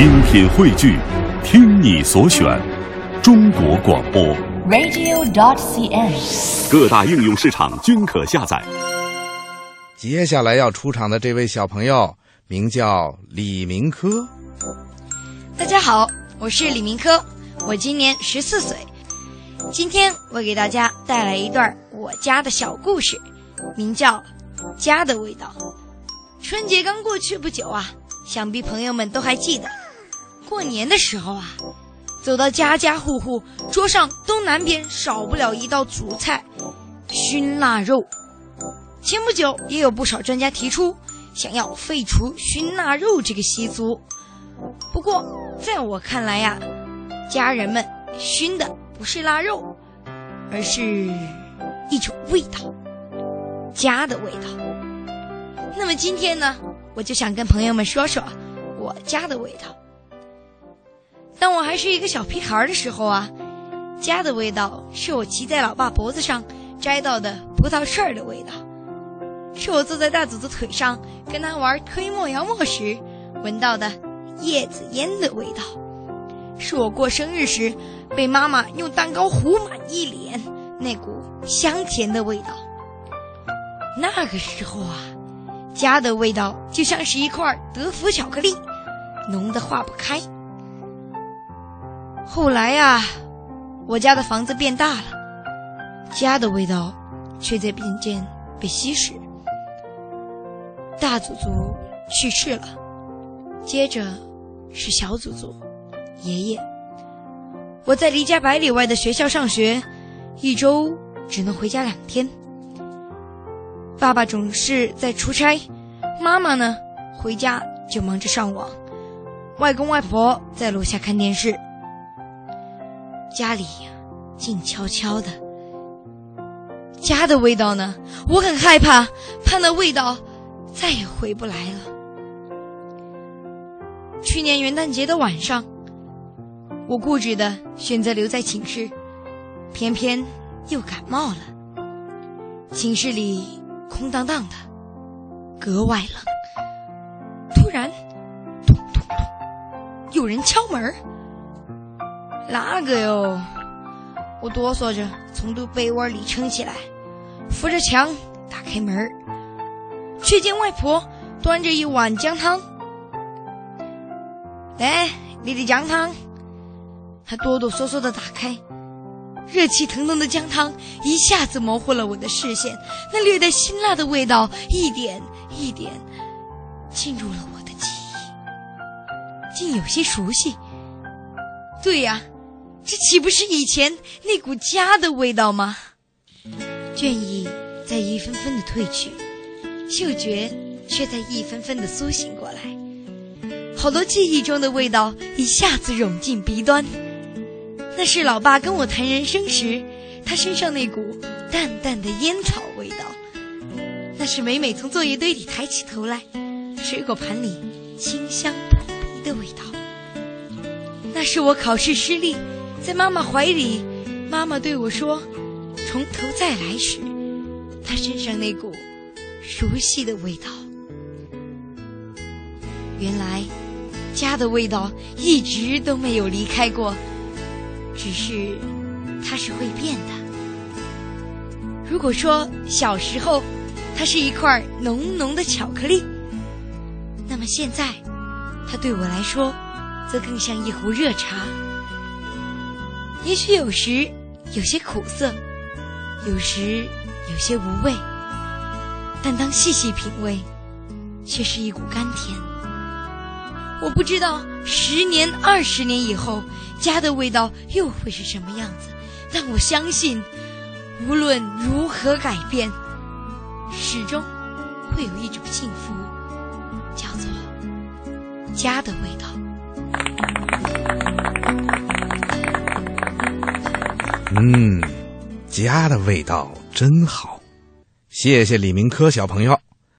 精品汇聚，听你所选，中国广播。radio.dot.cn，。各大应用市场均可下载。接下来要出场的这位小朋友名叫李明科，大家好，我是李明科，我今年十四岁。今天我给大家带来一段我家的小故事，名叫《家的味道》。春节刚过去不久啊，想必朋友们都还记得，过年的时候啊，走到家家户户，桌上东南边少不了一道主菜——熏腊肉。前不久也有不少专家提出，想要废除熏腊肉这个习俗。不过，在我看来呀、家人们熏的不是腊肉，而是一种味道，家的味道。那么今天呢，我就想跟朋友们说说我家的味道。还是一个小屁孩的时候啊，家的味道是我骑在老爸脖子上摘到的葡萄串儿的味道，是我坐在大祖宗腿上跟他玩推磨摇磨时闻到的叶子烟的味道，是我过生日时被妈妈用蛋糕糊满一脸那股香甜的味道。那个时候啊，家的味道就像是一块德芙巧克力，浓得化不开。后来呀、我家的房子变大了，家的味道却在渐渐被稀释。大祖祖去世了，接着是小祖祖、爷爷。我在离家百里外的学校上学，一周只能回家两天。爸爸总是在出差，妈妈呢回家就忙着上网，外公外婆在楼下看电视。家里，静悄悄的。家的味道呢？我很害怕，怕那味道再也回不来了。去年元旦节的晚上，我固执的选择留在寝室，偏偏又感冒了。寝室里空荡荡的，格外冷。突然，咚咚咚，有人敲门。哪个哟？我哆嗦着从被被窝里撑起来，扶着墙打开门儿，却见外婆端着一碗姜汤。来，你的姜汤。她哆哆嗦嗦的打开，热气腾腾的姜汤一下子模糊了我的视线，那略带辛辣的味道一点一点进入了我的记忆，竟有些熟悉。对呀、这岂不是以前那股家的味道吗？倦意在一分分的褪去，嗅觉却在一分分的苏醒过来。好多记忆中的味道一下子涌进鼻端，那是老爸跟我谈人生时，他身上那股淡淡的烟草味道；那是每每从作业堆里抬起头来，水果盘里清香扑鼻的味道。那是我考试失利，在妈妈怀里，妈妈对我说：“从头再来时，她身上那股熟悉的味道。”原来，家的味道一直都没有离开过，只是它是会变的。如果说小时候它是一块浓浓的巧克力，那么现在，它对我来说，则更像一壶热茶。也许有时有些苦涩，有时有些无味，但当细细品味，却是一股甘甜。我不知道十年、二十年以后，家的味道又会是什么样子，但我相信，无论如何改变，始终会有一种幸福，叫做家的味道。嗯，家的味道真好。谢谢李明科小朋友。